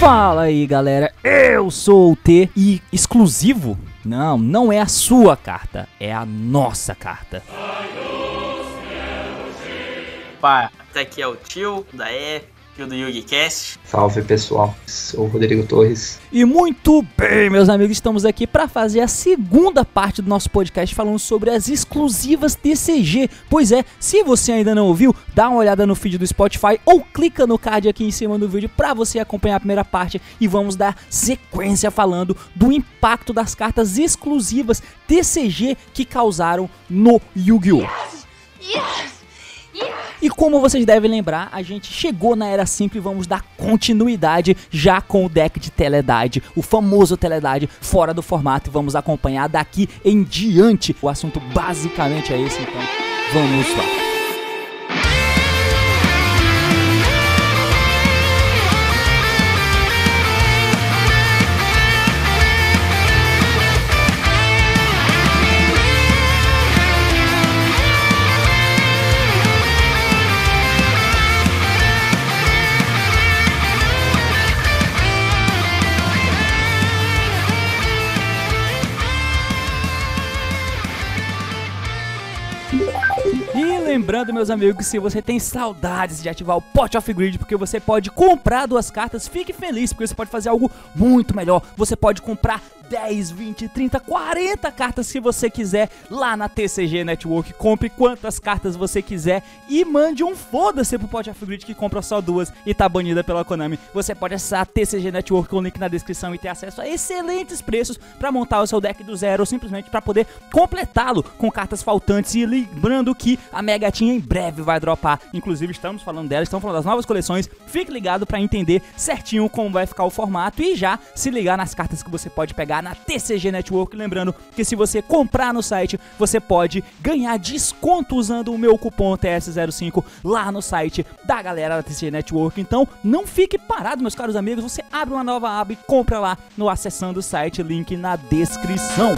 Fala aí galera, eu sou o T e exclusivo? Não, não é a sua carta, é a nossa carta. Pá, aqui é o tio da E, do YugiCast. Salve pessoal, sou o Rodrigo Torres. E muito bem, meus amigos, estamos aqui para fazer a segunda parte do nosso podcast falando sobre as exclusivas TCG. Pois é, se você ainda não ouviu, dá uma olhada no feed do Spotify ou clica no card aqui em cima do vídeo para você acompanhar a primeira parte e vamos dar sequência falando do impacto das cartas exclusivas TCG que causaram no Yu-Gi-Oh! Yes! E como vocês devem lembrar, a gente chegou na Era 5 e vamos dar continuidade já com o deck de Teledade, o famoso Teledade, fora do formato. Vamos acompanhar daqui em diante. O assunto basicamente é esse, então vamos lá. Lembrando, meus amigos, se você tem saudades de ativar o Pot of Grid, porque você pode comprar duas cartas, fique feliz, porque você pode fazer algo muito melhor. Você pode comprar 10, 20, 30, 40 cartas se você quiser lá na TCG Network. Compre quantas cartas você quiser e mande um foda-se pro Pot of Grid que compra só duas e tá banida pela Konami. Você pode acessar a TCG Network com o link na descrição e ter acesso a excelentes preços para montar o seu deck do zero ou simplesmente para poder completá-lo com cartas faltantes. E lembrando que a Megatinha em breve vai dropar. Inclusive, estamos falando dela, estamos falando das novas coleções. Fique ligado para entender certinho como vai ficar o formato e já se ligar nas cartas que você pode pegar na TCG Network. Lembrando que se você comprar no site, você pode ganhar desconto usando o meu cupom TS05 lá no site da galera da TCG Network. Então, não fique parado, meus caros amigos. Você abre uma nova aba e compra lá no acessando o site, link na descrição.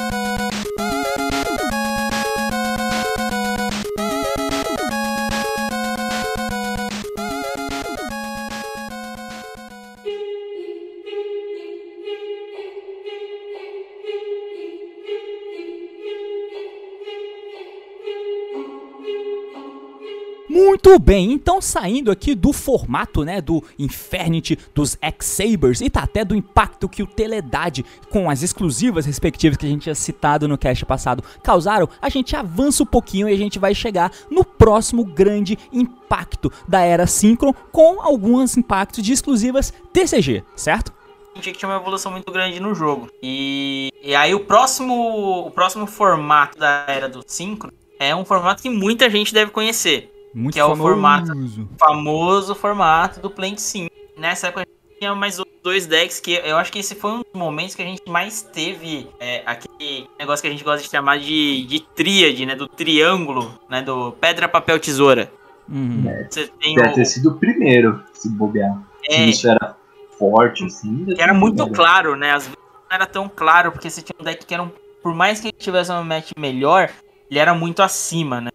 Muito bem, então saindo aqui do formato, né, do Infernity, dos X-Sabers e tá até do impacto que o Teledade, com as exclusivas respectivas que a gente tinha citado no cast passado, causaram, a gente avança um pouquinho e a gente vai chegar no próximo grande impacto da Era Synchron com alguns impactos de exclusivas TCG, certo? Tinha que tinha uma evolução muito grande no jogo. E, e aí o próximo, o próximo formato da era do Synchro é um formato que muita gente deve conhecer. Muito que é o famoso. formato famoso formato do Plant Sim. Nessa época a gente tinha mais dois decks que eu acho que esse foi um dos momentos que a gente mais teve é, aquele negócio que a gente gosta de chamar de, de tríade, né? Do triângulo, né? Do pedra, papel, tesoura. Uhum. Você tem Deve o, ter sido o primeiro, se bobear. é, Se isso era forte, assim. que era muito sido. claro, né? Às vezes não era tão claro, porque você tinha um deck que era um, Por mais que ele tivesse uma match melhor, ele era muito acima, né?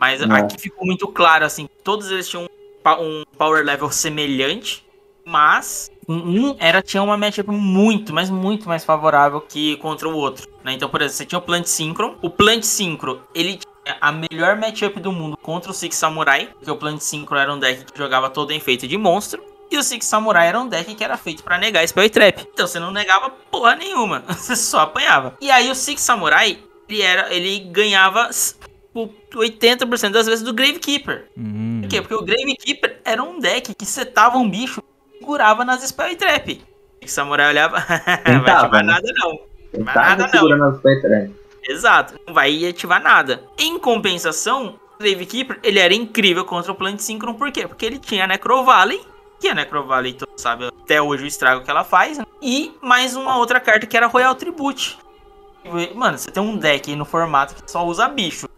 Mas É. aqui ficou muito claro, assim, todos eles tinham um, power level semelhante, mas um era tinha uma matchup muito, mas muito mais favorável que contra o outro, né? Então, por exemplo, você tinha o Plant Synchro. O Plant Synchro, ele tinha a melhor matchup do mundo contra o Six Samurai, porque o Plant Synchro era um deck que jogava todo em feito de monstro. E o Six Samurai era um deck que era feito pra negar Spell e Trap. Então você não negava porra nenhuma, você só apanhava. E aí o Six Samurai, ele era, ele ganhava 80% das vezes do Gravekeeper. Hum. Por quê? Porque o Gravekeeper era um deck que setava um bicho e segurava nas Spell e Trap. O Six Samurai olhava, vai Tentava, ativar né? nada não. Eu Mas tava nada não. Exato, não vai ativar nada. Em compensação, o Gravekeeper, ele era incrível contra o Plant Synchron, por quê? Porque ele tinha a Necrovalley, que a Necrovalley, todo sabe até hoje o estrago que ela faz, né? e mais uma outra carta que era Royal Tribute. E, Mano, você tem um deck aí no formato que só usa bicho.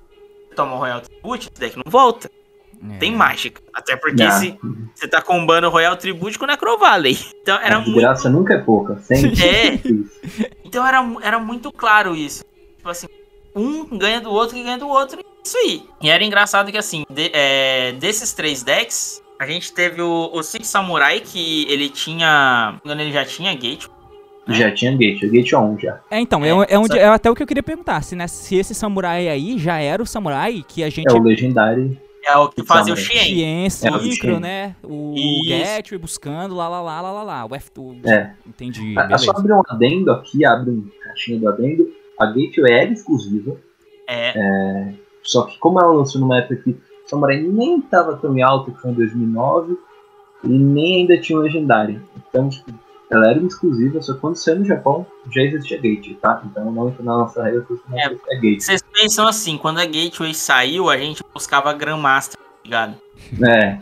Você toma o Royal Tribute, o deck não volta. É. Tem mágica. Até porque Não. se você tá combando o Royal Tribute com o Necrovalley. Então era a muito graça nunca é pouca. Sempre. É. Então era, era muito claro isso. tipo assim, um ganha do outro que ganha do outro, e isso aí. E era engraçado que assim, de- é, desses três decks, a gente teve o, o Six Samurai, que ele tinha. Quando ele já tinha gate. Né? Já tinha gate, o gate 1 já. É, então, é, É, é, onde, é até o que eu queria perguntar. Se, né, se esse samurai aí já era o samurai que a gente É o legendário. É o que fazia o Samurai. Xien. Xien, É, o né? O. Gateway buscando, lá, lá, lá, lá, lá, lá. O F, o- É. Entendi, Ah, beleza. Só abrir um adendo aqui, abre um caixinha do adendo. A Gateway era exclusiva, É, só que como ela lançou numa época que o Samurai nem tava tão em alta, que foi em 2009, e nem ainda tinha um legendário. Então, tipo, ela era exclusiva, só que quando saiu no Japão já existia Gateway, tá? Então não entra na nossa regra, É. é Gateway. vocês pensam assim, quando a Gateway saiu, a gente buscava Grandmaster, tá ligado? É.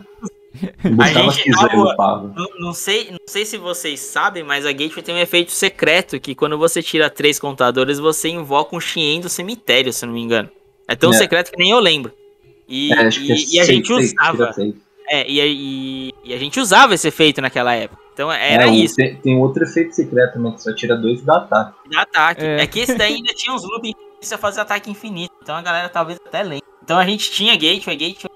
Buscava gente- agora- upava. Não, não sei, não sei se vocês sabem, mas a Gateway tem um efeito secreto que quando você tira três contadores, você invoca um Xien do cemitério, se não me engano. É tão É. secreto que nem eu lembro. E, É, é e- e a gente usava. tira seis. É, e, e- e a gente usava esse efeito naquela época. Então era É, isso, Tem, tem outro efeito secreto também, que só tira dois e dá ataque. dá ataque. É. É. que esse daí ainda tinha uns looping que você fazer ataque infinito. Então a galera talvez até lembre. Então a gente tinha Gateway, Gateway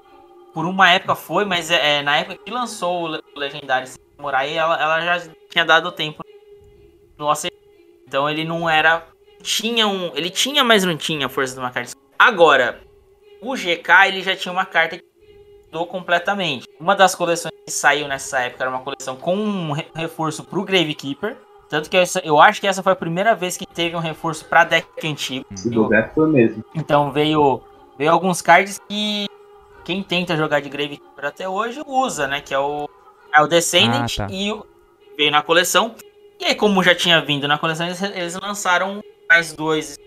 por uma época foi, mas é, é, na época que lançou o Legendário Samurai, ela, ela já tinha dado tempo no OC. Então ele não era. Tinha um. Ele tinha, mas não tinha a força de uma carta. Agora, o GK ele já tinha uma carta que mudou completamente. Uma das coleções que saiu nessa época era uma coleção com um re- reforço pro Gravekeeper. Tanto que essa- eu acho que essa foi a primeira vez que teve um reforço pra deck antigo. Se bobear, foi mesmo. Então veio, veio alguns cards que quem tenta jogar de Gravekeeper até hoje usa, né? Que é o, é o Descendant Ah, tá. e o- veio na coleção. E aí, como já tinha vindo na coleção, eles, eles lançaram mais dois.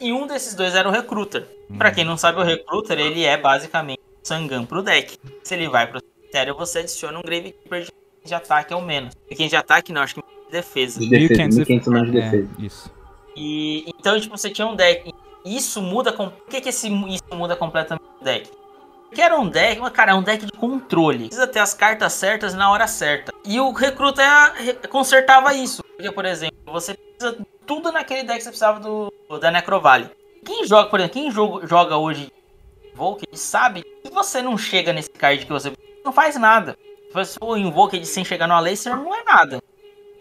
E um desses dois era o Recruiter. Pra quem não sabe, o Recruiter ele é basicamente Sangan pro deck. Se ele vai pro cemitério, você adiciona um Gravekeeper de, de ataque ao menos. E quem de ataque não, acho que de defesa. De defesa, 1500 1500 não de é, defesa. isso. E então, tipo, você tinha um deck. Isso muda. Com... Por que, que esse, isso muda completamente o deck? Porque era um deck, mas, cara, é um deck de controle. Precisa ter as cartas certas na hora certa. E o recruta re- consertava isso. Porque, por exemplo, você precisa. Tudo naquele deck você precisava do, da Necrovale. Quem joga, por exemplo, quem joga, joga hoje Invoked sabe que se você não chega nesse card que você não faz nada. Se você for Invoked sem chegar no Aleister, não é nada.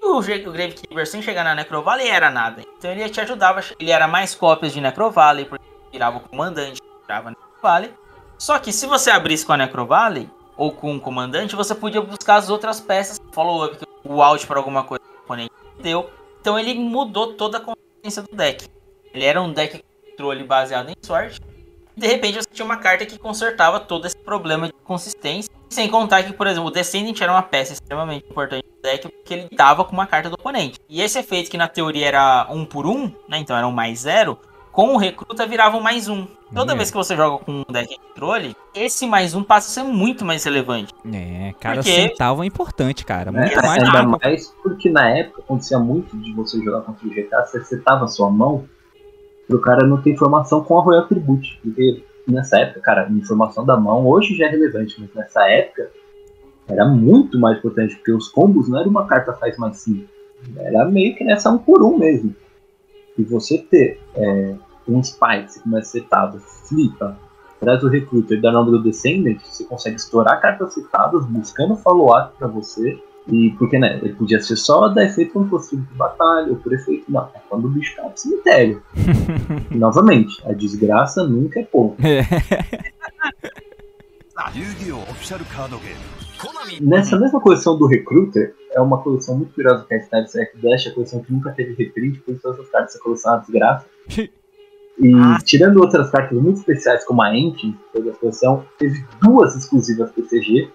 E o, Gravekeeper sem chegar na Necrovalley era nada. Então ele te ajudava. Ele era mais cópias de Necrovalley, porque virava o comandante, virava Necrovalley. Só que se você abrisse com a Necrovalley, ou com o comandante, você podia buscar as outras peças, follow-up, o out para alguma coisa que o oponente deu. Então ele mudou toda a consistência do deck. Ele era um deck de controle baseado em sorte. De repente você tinha uma carta que consertava todo esse problema de consistência. Sem contar que, por exemplo, o Descendant era uma peça extremamente importante do deck, porque ele dava com uma carta do oponente. E esse efeito que na teoria era um por um, né? Então era um mais zero, com o recruta virava um mais um. Toda É. vez que você joga com um deck de controle, esse mais um passa a ser muito mais relevante. É, cada Porque- centavo é importante, cara. Muito É, mais ainda mais porque na época acontecia muito de você jogar contra o GK, você setava a sua mão pro cara não ter informação com a Royal Tribute. Porque nessa época, cara, a informação da mão hoje já é relevante, mas nessa época era muito mais importante, porque os combos não era uma carta faz mais 5. Era meio que nessa um por um mesmo. E você ter é, um spike, você começa setado, flipa, traz o recruiter e dá nome do Descendant, você consegue estourar cartas setadas, buscando follow-up pra você. E porque, né, ele podia ser só dar efeito quando fosse de batalha ou por efeito. Não, é quando o bicho cai no cemitério. e, novamente, a desgraça nunca é pouco. É. Nessa mesma coleção do Recruiter, é uma coleção muito curiosa que é a Sniper Select Dash, a coleção que nunca teve reprint, por isso essas cartas dessa coleção é uma desgraça. E ah. tirando outras cartas muito especiais, como a Enki, que foi da coleção, teve duas exclusivas PCG,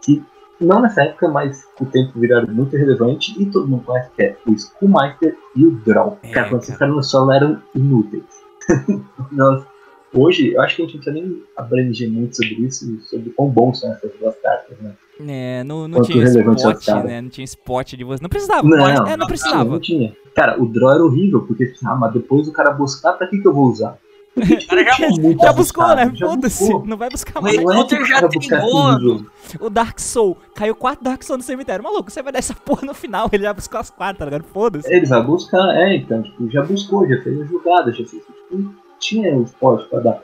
que não nessa época, mas com o tempo viraram muito relevantes, e todo mundo conhece que é o Schoolmaster e o Draw. É, cara, quando esses cara. caras no solo eram inúteis. Nós- hoje, eu acho que a gente não precisa nem abranger muito sobre isso, sobre quão bons são essas duas cartas, né? É, não, não tinha relevante spot, né? Não tinha spot de você. Não precisava. Não, pode- é, não não precisava. Não tinha. Cara, o draw era horrível, porque, ah, mas depois o cara buscar, pra que, que eu vou usar? Cara já buscou, Já buscou, né? já Foda-se. Não vai buscar O mais. O já tudo no jogo. O Dark Soul. Caiu quatro Dark Soul no cemitério. Maluco, você vai dar essa porra no final. Ele já buscou as quatro, tá ligado? Foda-se. Ele vai buscar, é, então, tipo, já buscou, já fez a jogada, já fez. Tipo, não tinha o esporte pra dar.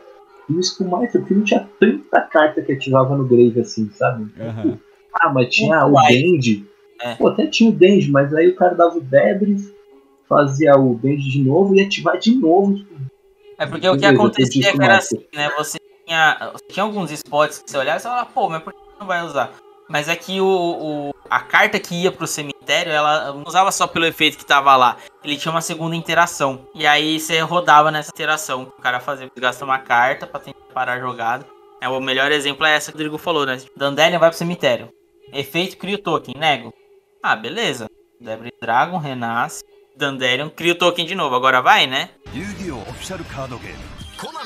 E o Skullmaster, porque não tinha tanta carta que ativava no Grave assim, sabe? Aham. Ah, mas tinha o mais. Dendy. É. Pô, até tinha o Dendy, mas aí o cara dava o Debris, fazia o Dendy de novo e ia ativar de novo. Tipo, É porque o que acontecia era assim, né? Você tinha, tinha alguns spots que você olhava e você falava, pô, mas por que não vai usar? Mas é que o, o- a carta que ia pro cemitério, ela não usava só pelo efeito que tava lá. Ele tinha uma segunda interação. E aí você rodava nessa interação. O cara fazia, gasta uma carta pra tentar parar a jogada. É, o melhor exemplo é essa que o Rodrigo falou, né? Dandelion vai pro cemitério. Efeito cria o token, nego. Ah, beleza. Debris Dragon, renasce. Dandelion cria o token de novo. Agora vai, né?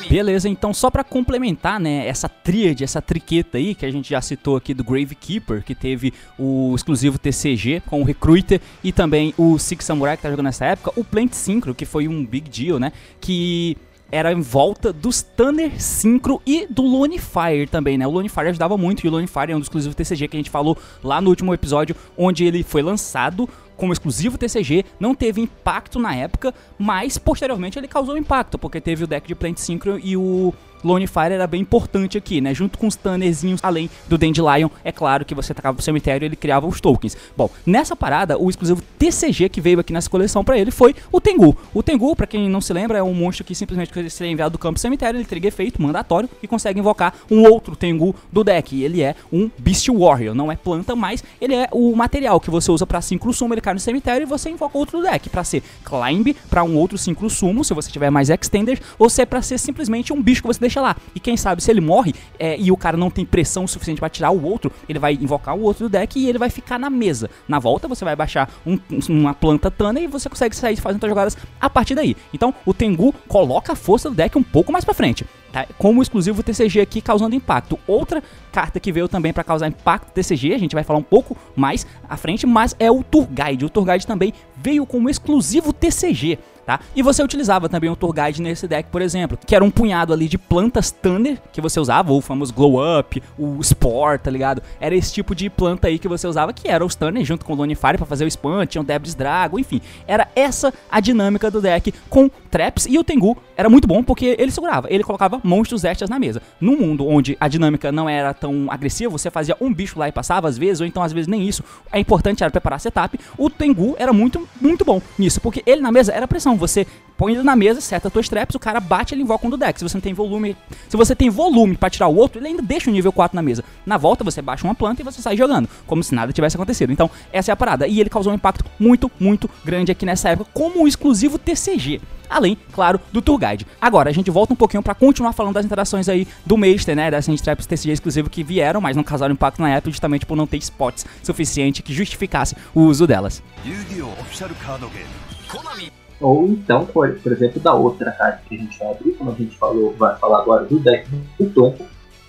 Beleza, então só para complementar, né, essa tríade, essa triqueta aí que a gente já citou aqui do Gravekeeper, que teve o exclusivo TCG com o Recruiter e também o Six Samurai que tá jogando nessa época, o Plant Synchro, que foi um big deal, né, que era em volta dos Stunner Synchro e do Lone Fire também, né? O Lone Fire ajudava muito e o Lone Fire é um dos exclusivos TCG que a gente falou lá no último episódio, onde ele foi lançado como exclusivo TCG, não teve impacto na época, mas posteriormente ele causou impacto, porque teve o deck de Plant Synchro e o Lone Fire era bem importante aqui, né? Junto com os Tannerzinhos, além do Dandelion, é claro que você atacava pro cemitério e ele criava os tokens. Bom, nessa parada, o exclusivo TCG que veio aqui nessa coleção pra ele foi o Tengu. O Tengu, pra quem não se lembra, é um monstro que simplesmente quando ele seria enviado do campo pro cemitério, ele teria efeito mandatório e consegue invocar um outro Tengu do deck. E ele é um Beast Warrior, não é planta, mas ele é o material que você usa pra Synchro Sumo, ele cai no cemitério e você invoca outro deck, pra ser Climb, pra um outro Synchro Sumo, se você tiver mais Extenders, ou se é pra ser simplesmente um bicho que você deixa lá. E quem sabe, se ele morre é, e o cara não tem pressão suficiente pra tirar o outro, ele vai invocar o outro do deck e ele vai ficar na mesa. Na volta, você vai baixar um- uma planta Tana e você consegue sair fazendo suas jogadas a partir daí. Então, o Tengu coloca a força do deck um pouco mais pra frente. Tá? Como exclusivo TCG aqui causando impacto. Outra carta que veio também pra causar impacto TCG, a gente vai falar um pouco mais à frente, mas é o Tour Guide. O Tour Guide também veio como exclusivo TCG. Tá? E você utilizava também o Tour Guide nesse deck, por exemplo, que era um punhado ali de plantas Thunder que você usava, ou o famoso Glow Up, o Spore, tá ligado? Era esse tipo de planta aí que você usava, que era os Thunder junto com o Lone Fire pra fazer o spam, tinha o Debris Drago, enfim. Era essa a dinâmica do deck com traps e o Tengu era muito bom porque ele segurava, ele colocava monstros extras na mesa. Num mundo onde a dinâmica não era tão agressiva, você fazia um bicho lá e passava às vezes, ou então às vezes nem isso. É importante era preparar setup. O Tengu era muito, muito bom nisso, porque ele na mesa era pressão. Você põe ele na mesa, seta tuas traps, o cara bate, ele invoca um do deck. Se você não tem volume, se você tem volume para tirar o outro, ele ainda deixa o nível 4 na mesa. Na volta você baixa uma planta e você sai jogando, como se nada tivesse acontecido. Então, essa é a parada. E ele causou um impacto muito, muito grande aqui nessa época, como um exclusivo TCG além, claro, do Tour Guide. Agora, a gente volta um pouquinho para continuar falando das interações aí do Master, né, das Traps TCG exclusivo que vieram, mas não causaram impacto na época justamente por não ter spots suficiente que justificasse o uso delas. Yu-Gi-Oh! Official Card Game. Konami. Ou então, por, por exemplo, da outra carta que a gente vai abrir, como a gente falou, vai falar agora do deck do Tonko,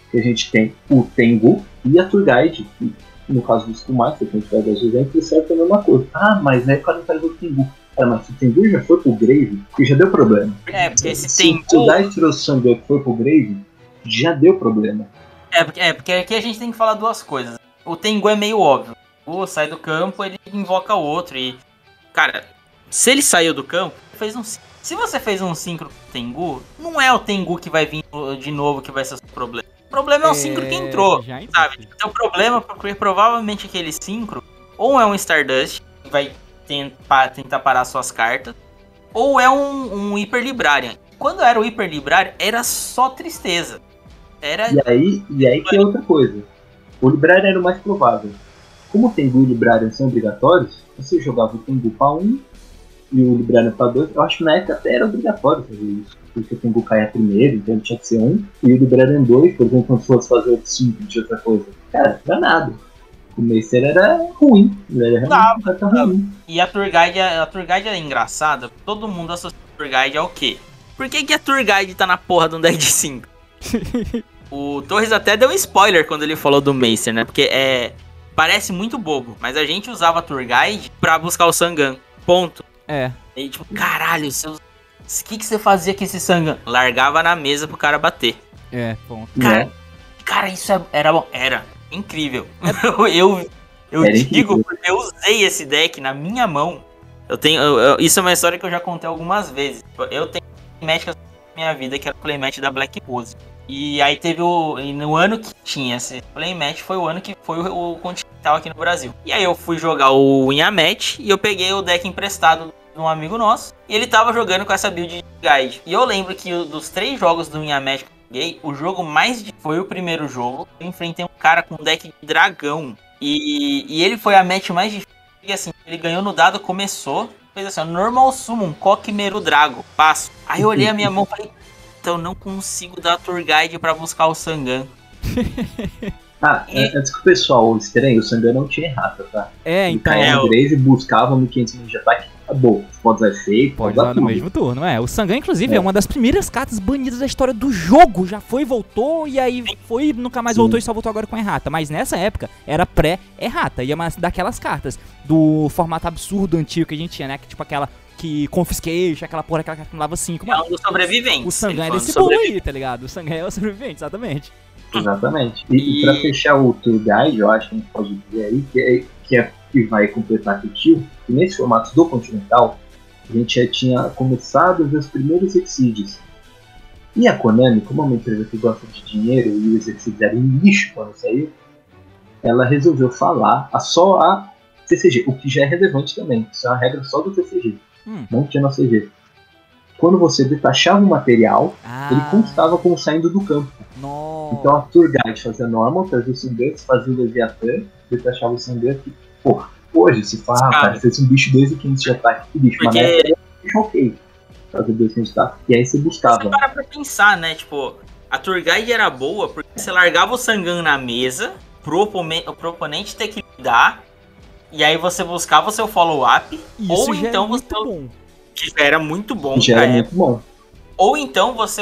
que a gente tem o Tengu e a Turgaide, que no caso dos Kumasa, que a gente vai dar de exemplo, serve para a mesma coisa. Ah, mas na época não faz o Tengu. Cara, mas se o Tengu já foi pro Grave, que já deu problema. É, porque esse se Tengu... Se o Dai trouxe o Sangue que foi pro Grave, já deu problema. É porque, é, porque aqui a gente tem que falar duas coisas. O Tengu é meio óbvio. O sai do campo, ele invoca o outro e... Cara, se ele saiu do campo, fez um. Se você fez um Synchro com Tengu, não é o Tengu que vai vir de novo que vai ser o seu problema. O problema é o Synchro que entrou. já sabe? Então o problema, porque provavelmente aquele Synchro, ou é um Stardust, que vai tentar, tentar parar suas cartas, ou é um, um Hyper Librarian. Quando era o Hyper Librarian, era só tristeza. Era. E aí, e aí tem outra coisa. O Librarian era o mais provável. Como o Tengu e o Librarian são obrigatórios, você jogava o Tengu pra 1 e o Librarian pra 2. Eu acho que na época até era obrigatório fazer isso. Porque o Tengu caía primeiro, então ele tinha que ser 1. E o Librarian 2, por exemplo, quando fosse fazer outro 5 de outra coisa. Cara, danado. O Meister era ruim. Ele era um ruim. E a Tour Guide, a Tour Guide é engraçada, todo mundo associa a Tour Guide ao quê? Por que, que a Tour Guide tá na porra de um deck de 5? o Torres até deu um spoiler quando ele falou do Meister, né? Porque é. Parece muito bobo, mas a gente usava a Tour Guide pra buscar o Sangan. Ponto. É. E tipo, caralho, o que, que você fazia com esse Sangan? Largava na mesa pro cara bater. É, ponto. Cara, Né? cara, isso é- era bom. Era incrível. eu eu, eu Era digo incrível. porque eu usei esse deck na minha mão. Eu tenho. eu- eu- isso é uma história que eu já contei algumas vezes. Eu tenho Magic minha vida, que era o playmatch da Black Rose. E aí teve o. E no ano que tinha esse playmatch foi o ano que foi o, o Continental aqui no Brasil. E aí eu fui jogar o Winha Match e eu peguei o deck emprestado de um amigo nosso. E ele tava jogando com essa build de guide. E eu lembro que dos três jogos do que eu joguei, o jogo mais de... foi o primeiro jogo. Eu enfrentei um cara com um deck de dragão. E, e ele foi a match mais difícil. E assim, ele ganhou no dado, começou. Fez assim, normal summon, Coquimeru Drago, passo. Aí eu olhei a minha mão e falei, então eu não consigo dar tour guide pra buscar o Sangan. Ah, E- antes que o pessoal estranhe, o Sangan não tinha errata, tá? É, Ele então. caía É, no o- Graze, buscava 1500 minutos de ataque, acabou. Pode usar efeito, Pode usar dar no mesmo turno, é. O Sangan, inclusive, é. É. uma das primeiras cartas banidas da história do jogo. Já foi, voltou, e aí foi, nunca mais Sim. voltou e só voltou agora com errata. Mas nessa época era pré-errata. E é uma daquelas cartas do formato absurdo antigo que a gente tinha, né? Que, tipo aquela que confiscation, aquela porra, aquela carta que não dava 5. É um dos sobreviventes. O Sangan é desse bolo aí, tá ligado? O Sangan é o sobrevivente, exatamente. Exatamente. E, e E- pra fechar o Tour Guide, eu acho que a gente pode dizer aí que é, que, é, que vai completar com o tio, que nesse formato do Continental, a gente já tinha começado a ver os primeiros Exceeds. E a Konami, como é uma empresa que gosta de dinheiro e os Exceeds eram um lixo quando saiu, ela resolveu falar a só a CCG, o que já é relevante também. Isso é uma regra só do CCG, Hum. não tinha na CG. Quando você detachava o material, Ah, ele constava como saindo do campo. nossa. Então a Tour Guide fazia normal, trazia o Sanguetes, fazia o Leviatã, detachava o Sanguetes e, pô, hoje se fala, ah, Cara. cara, fez um bicho 2,500 de ataque, que bicho, mas na Porque- época era um bicho ok. Fazer 2,500 de ataque. E aí você Você buscava. para pra pensar, né? Tipo, a tour guide era boa porque você largava o Sangan na mesa pro, opome- pro oponente ter que lidar. E aí você buscava o seu follow-up. Isso ou já então é muito você- bom. Que já era muito bom. já era muito bom. Ou então você.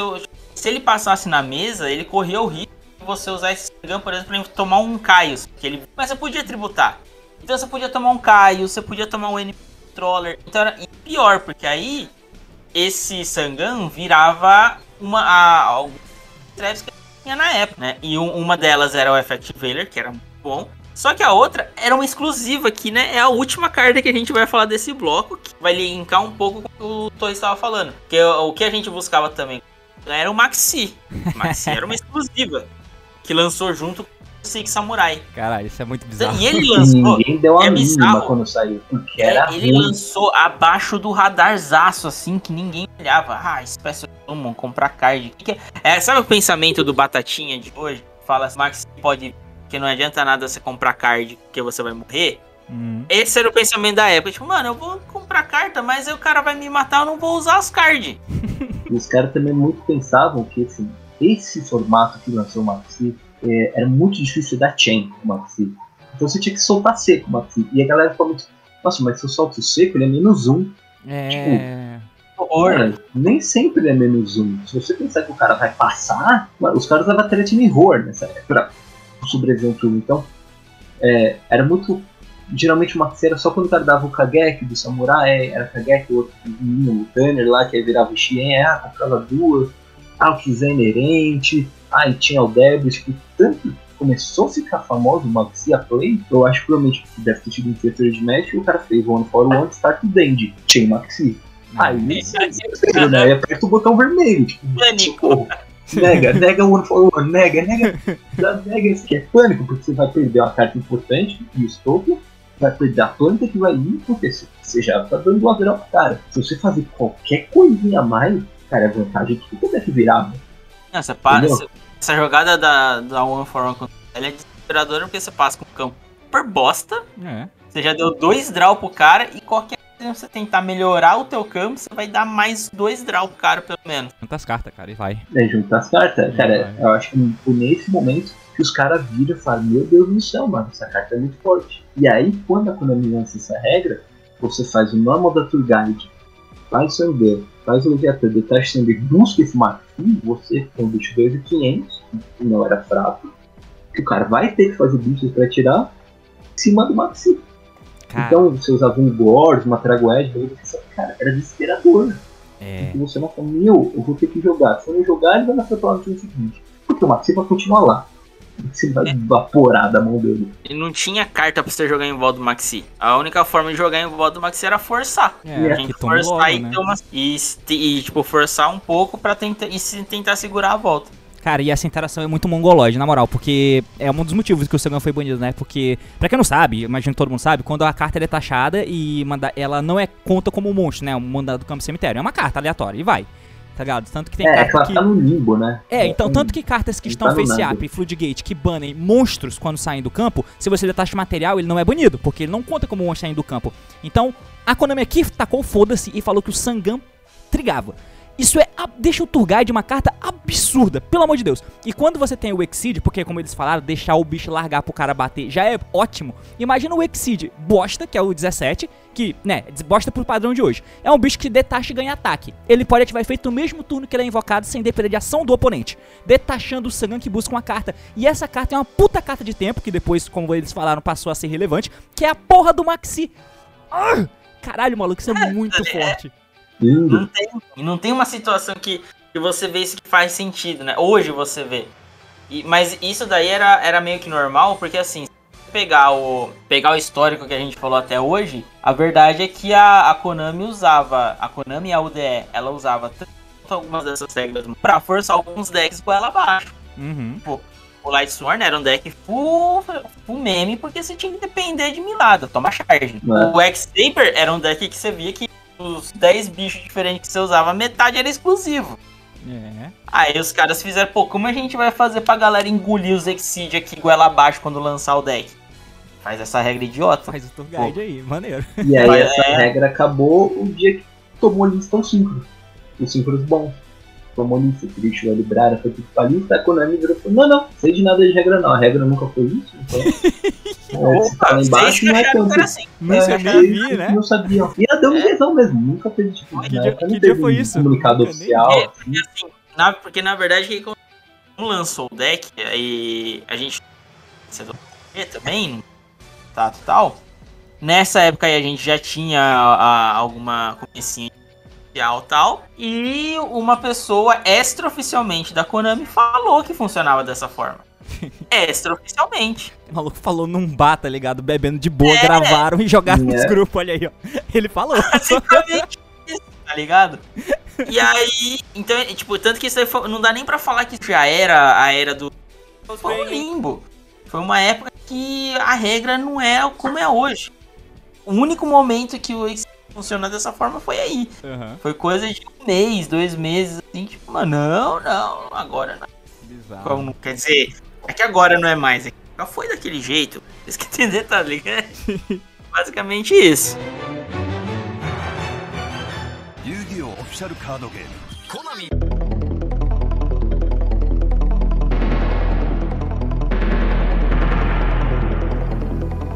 Se ele passasse na mesa, ele corria o risco de você usar esse Sangan, por exemplo, pra tomar um Caios. Que ele... Mas você podia tributar. Então você podia tomar um Caios, você podia tomar um N Controller. Então era pior, porque aí esse Sangan virava uma. A, alguns traps que tinha na época, né? E um- uma delas era o Effect Veiler, que era muito bom. Só que a outra era uma exclusiva, que né, é a última carta que a gente vai falar desse bloco, que vai linkar um pouco com o que o Torres estava falando. Porque o, que a gente buscava também era o Maxi. O Maxi era uma exclusiva, que lançou junto com Six Samurai. Caralho, isso é muito bizarro. E ele lançou. ninguém deu a é bizarro. quando saiu, porque era É, ele ruim. lançou abaixo do radarzaço, assim, que ninguém olhava. Ah, Special Summon, comprar card. Que que é? É, sabe o pensamento do Batatinha de hoje? Fala assim, Max, pode... Que não adianta nada você comprar card, porque você vai morrer. Hum. Esse era o pensamento da época. Tipo, mano, eu vou comprar carta, mas aí o cara vai me matar, eu não vou usar as cards. E os caras também muito pensavam que assim, esse formato que lançou o Maxi é, era muito difícil dar chain com o Maxi. Então você tinha que soltar seco o Maxi. E a galera ficou muito. Nossa, mas se eu solto seco, ele é menos um. É. Ora, nem sempre ele é menos um. Se você pensar que o cara vai passar, os caras usavam Threatening Roar nessa época pra sobreviver um turno. Então, é, era muito. Geralmente o Maxi era só quando o cara dava o Kagek do Samurai, era Kagek, o outro menino, o Tanner lá, que aí virava o Xien, ah, comprava duas, ah, o Kizé inerente, e tinha o Debit, que tanto começou a ficar famoso o Maxi a play, eu acho que provavelmente deve ter tido um theater de match e o cara fez One for One, Start Dandy, Chain Maxi. Aí, Sério, né? Aí aperta o botão vermelho, tipo, Pânico. Nega, nega one for one, nega, nega. Nega isso que é pânico, porque você vai perder uma carta importante e o topo, vai perder a planta que vai vir, porque você- já tá dando o adrão pro cara. Se você fazer qualquer coisinha a mais, cara, é vantagem que você deve virar, mano. Não, você para, essa, jogada da, da One for One contra ela é desesperadora porque você passa com o campo super bosta. É. Você já deu dois draw pro cara e qualquer coisa que você tentar melhorar o teu campo, você vai dar mais dois draw pro cara, pelo menos. Quantas cartas, cara, e vai. É juntar as cartas. Cara, Vai. eu acho que nesse momento que os caras viram e falaram, meu Deus do céu, mano, essa carta é muito forte. E aí, quando a Konami lança essa regra, você faz o normal da Tour Guide, faz o Sangue, faz o Leviathan, detacha o Sangue, busca esse Maxi, você tem um bicho 2,500, que não era fraco, que o cara vai ter que fazer bichos pra tirar, em cima do Maxi. Cara, Então, você usava um Gord, uma Tragoed, cara, era desesperador. é. Você não fala, meu, eu vou ter que jogar. Se eu não jogar, ele vai nascer pra no dia seguinte. Porque o Maxi vai continuar lá. Você vai evaporar da mão dele. E não tinha carta pra você jogar em volta do Maxi. A única forma de jogar em volta do Maxi era forçar. É, a gente forçar logo, e, né? ter uma- e, e, tipo, forçar um pouco pra tentar, e se, tentar segurar a volta. Cara, e essa interação é muito mongoloide, na moral, porque é um dos motivos que o Sagan foi banido, né? Porque, pra quem não sabe, imagino que todo mundo sabe, quando a carta é taxada e manda, ela não é conta como um monstro, né? Um mandado do campo cemitério. É uma carta aleatória e vai. Tá ligado? Tanto que tem É, é que carta ela que. tá no limbo, né? É, então, tanto que cartas que Não estão tá face up e Floodgate que banem monstros quando saem do campo, se você detacha o material, ele não é banido, porque ele não conta como um monstro saindo do campo. Então, a Konami aqui tacou foda-se e falou que o Sangam trigava. Isso é. Deixa o Turgide uma carta absurda, pelo amor de Deus. E quando você tem o Exceed, porque como eles falaram, deixar o bicho largar pro cara bater já é ótimo. Imagina o Exceed bosta, que é o 17, que, né, bosta pro padrão de hoje. É um bicho que detacha e ganha ataque. Ele pode ativar efeito no mesmo turno que ele é invocado, sem depender de ação do oponente. Detachando o Sagan que busca uma carta. E essa carta é uma puta carta de tempo, que depois, como eles falaram, passou a ser relevante, que é a porra do Maxi. Ah! Caralho, maluco, isso é muito forte. Lindo. Não tem, não tem uma situação que, que você vê isso que faz sentido, né? Hoje você vê. E- mas isso daí era, era meio que normal, porque assim, se você pegar o, pegar o histórico que a gente falou até hoje, a verdade é que a, a Konami usava, a Konami e a UDE, ela usava tanto algumas dessas regras pra forçar alguns decks com ela abaixo. Uhum. O Light Sworn era um deck full, full meme, porque você tinha que depender de milada, toma charge. É. O X-Taper era um deck que você via que os 10 bichos diferentes que você usava, metade era exclusivo. É. Aí os caras fizeram, pô, como a gente vai fazer pra galera engolir os Exceed aqui goela abaixo quando lançar o deck? Faz essa regra idiota. Faz o Turgide aí, maneiro. E aí Mas essa é- regra acabou o dia que tomou lista os síncros. Os síncros bons. Tomou o Christian vai liberar, foi tudo pra lista, a Konami virou e falou, não, não, sei de nada de regra não, a regra nunca foi isso, então. é, se tá lá vocês embaixo que não é acharam que tanto. era assim. É, nem eles vi, né? Não sabiam. E ela deu uma razão mesmo, nunca teve tipo, Que na dia- que dia teve foi um isso? comunicado Nunca nem oficial. vi. assim. E assim, na- porque na verdade que quando lançou o deck, aí a gente também, tá, tal. Nessa época aí a gente já tinha a- alguma comecinha tal. E uma pessoa extraoficialmente da Konami falou que funcionava dessa forma. Extraoficialmente. O maluco falou num bar, tá ligado? Bebendo de boa, É. gravaram e jogaram nos É. grupos, olha aí, ó. Ele falou. Basicamente isso, tá ligado? E aí, então, é, tipo, tanto que isso aí foi- não dá nem pra falar que já era a era do. Foi um limbo. Foi uma época que a regra não é como é hoje. O único momento que o funcionou dessa forma foi aí. Uhum. Foi coisa de um mês, dois meses, assim, tipo, mano, não, não, agora não. Bizarro. quer dizer, é que agora não é mais, é já foi daquele jeito. Vocês que entender, tá ligado? Basicamente isso. Yu-Gi-Oh! Oficial Card Game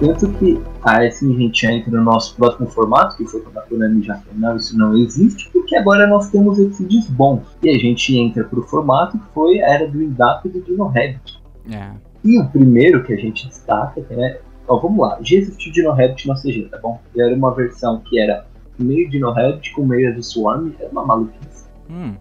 Tanto que aí a gente entra no nosso próximo formato, que foi quando a Konami já falou, não, isso não existe, porque agora nós temos Exceeds bons. E a gente entra pro formato que foi a era do Indap e do Dino Rabbit. É. E o primeiro que a gente destaca, que é. Ó, vamos lá, já existiu Dino Rabbit no CG, tá bom? E era uma versão que era meio Dino Rabbit com meio de Swarm, era uma maluquice. Hum.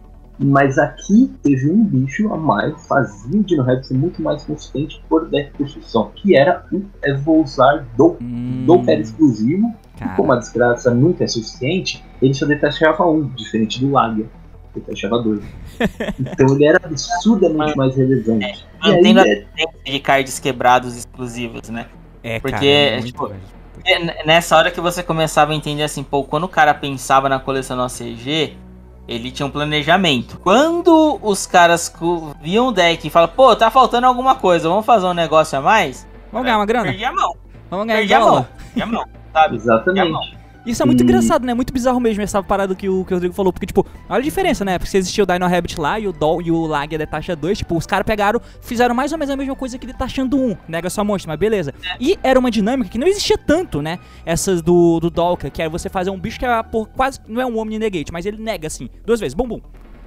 Mas aqui teve um bicho a mais, fazia o Dino Rabbit ser muito mais consistente por deck construção, que era o Evolzar Dope. Hum. Dope era exclusivo, e como a desgraça nunca é suficiente, ele só detachava um, diferente do Lágia, que detachava dois. então ele era absurdamente mais relevante. E aí, Mantendo a é, tendência de cards quebrados exclusivos, né? É, Porque, cara, é muito, tipo. É, Nessa hora que você começava a entender assim, pô, quando o cara pensava na coleção no CG, ele tinha um planejamento. Quando os caras viam o deck e falam, pô, tá faltando alguma coisa, vamos fazer um negócio a mais? Vamos ganhar uma grana? Perdi a mão, Vamos ganhar perdi a mão, perdi a mão, sabe? exatamente. Isso é muito E- engraçado, né? Muito bizarro mesmo essa parada que o, que o Rodrigo falou. Porque, tipo, olha a diferença, né? Porque existia o Dino Rabbit lá e o Doll e o Lag Detacha 2. Tipo, os caras pegaram, fizeram mais ou menos a mesma coisa que Detachando 1. Nega só monstro, mas beleza. E era uma dinâmica que não existia tanto, né? Essas do, do Dolka, que era você fazer um bicho que era por quase. Não é um Omni Negate, mas ele nega assim, duas vezes, bum bum.